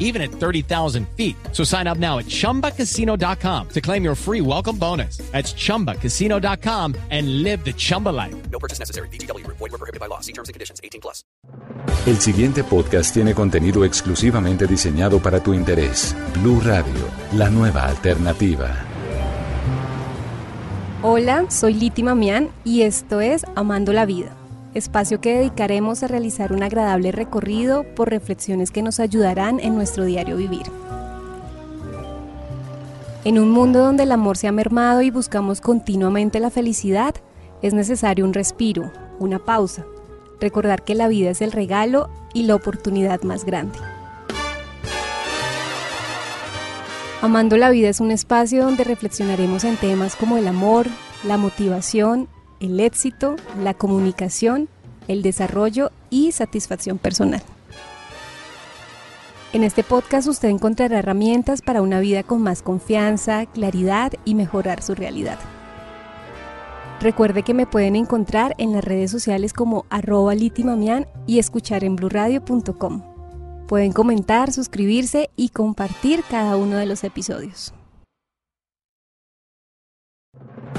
even at 30,000 feet. So sign up now at chumbacasino.com to claim your free welcome bonus. That's chumbacasino.com and live the Chumba life. No purchase necessary. BGW. Void were prohibited by law. See terms and conditions. 18 plus. El siguiente podcast tiene contenido exclusivamente diseñado para tu interés. Blue Radio, la nueva alternativa. Hola, soy Liti Mamián y esto es Amando la Vida, espacio que dedicaremos a realizar un agradable recorrido por reflexiones que nos ayudarán en nuestro diario vivir. En un mundo donde el amor se ha mermado y buscamos continuamente la felicidad, es necesario un respiro, una pausa, recordar que la vida es el regalo y la oportunidad más grande. Amando la vida es un espacio donde reflexionaremos en temas como el amor, la motivación, el éxito, la comunicación, el desarrollo y satisfacción personal. En este podcast usted encontrará herramientas para una vida con más confianza, claridad y mejorar su realidad. Recuerde que me pueden encontrar en las redes sociales como arroba litimamian y escuchar en bluradio.com. Pueden comentar, suscribirse y compartir cada uno de los episodios.